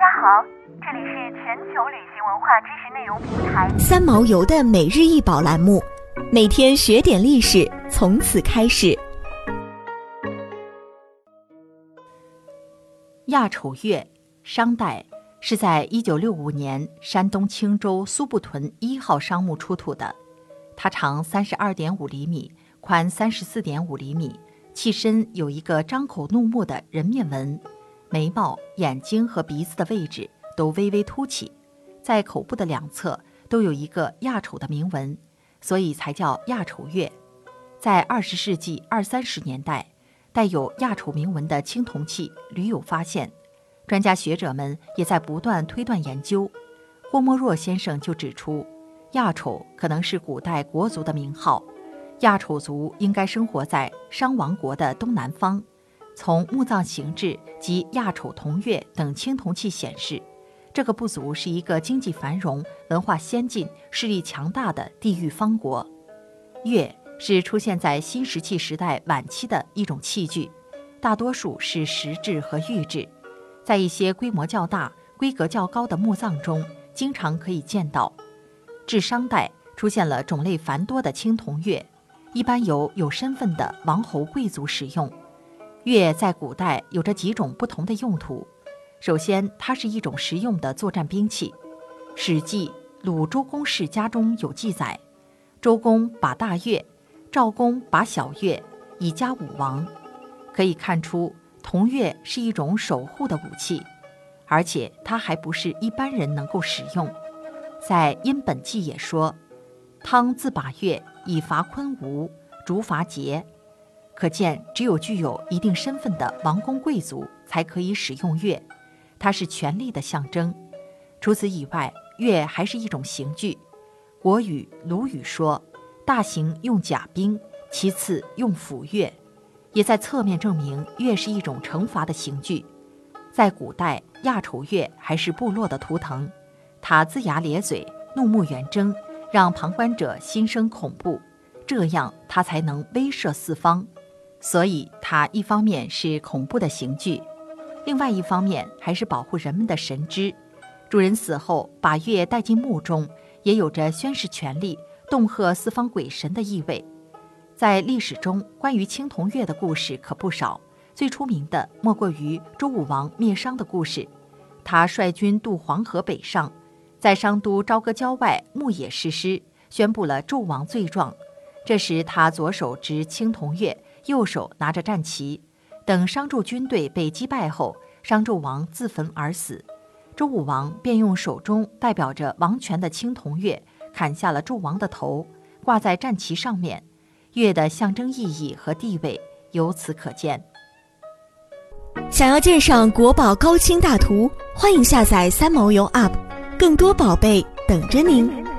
家好，这里是全球旅行文化知识内容平台三毛游的每日一宝栏目，每天学点历史，从此开始。亚丑月，商代是在一九六五年山东青州苏埠屯一号商墓出土的，它长三十二点五厘米，宽三十四点五厘米，器身有一个张口怒目的人面纹。眉毛、眼睛和鼻子的位置都微微凸起，在口部的两侧都有一个亚丑的铭文，所以才叫亚丑月。在二十世纪二三十年代，带有亚丑铭文的青铜器屡有发现，专家学者们也在不断推断研究。郭沫若先生就指出，亚丑可能是古代国族的名号，亚丑族应该生活在商王国的东南方。从墓葬形制及亚丑铜钺等青铜器显示，这个部族是一个经济繁荣、文化先进、势力强大的地域方国。钺是出现在新石器时代晚期的一种器具，大多数是石制和玉制，在一些规模较大、规格较高的墓葬中经常可以见到。至商代出现了种类繁多的青铜钺，一般由有身份的王侯贵族使用。钺在古代有着几种不同的用途。首先，它是一种实用的作战兵器，《史记·鲁周公世家》中有记载：周公把大钺，赵公把小钺，以加武王。可以看出，铜钺是一种守护的武器，而且它还不是一般人能够使用。在《殷本纪》也说：“汤自把钺以伐昆吾，逐伐桀。”可见，只有具有一定身份的王公贵族才可以使用钺，它是权力的象征。除此以外，钺还是一种刑具。国语《鲁语》说：“大刑用甲兵，其次用斧钺。”也在侧面证明钺是一种惩罚的刑具。在古代，亚丑月还是部落的图腾，它龇牙咧嘴、怒目圆睁，让旁观者心生恐怖，这样它才能威慑四方。所以，它一方面是恐怖的刑具，另外一方面还是保护人们的神知。主人死后把月带进墓中，也有着宣示权力、恫吓四方鬼神的意味。在历史中，关于青铜月的故事可不少，最出名的莫过于周武王灭商的故事。他率军渡黄河北上，在商都朝歌郊外牧野誓师，宣布了纣王罪状。这时，他左手执青铜钺。右手拿着战旗，等商纣军队被击败后，商纣王自焚而死。周武王便用手中代表着王权的青铜钺砍下了纣王的头，挂在战旗上面。钺的象征意义和地位由此可见。想要鉴赏国宝高清大图，欢迎下载三毛游 App，更多宝贝等着您。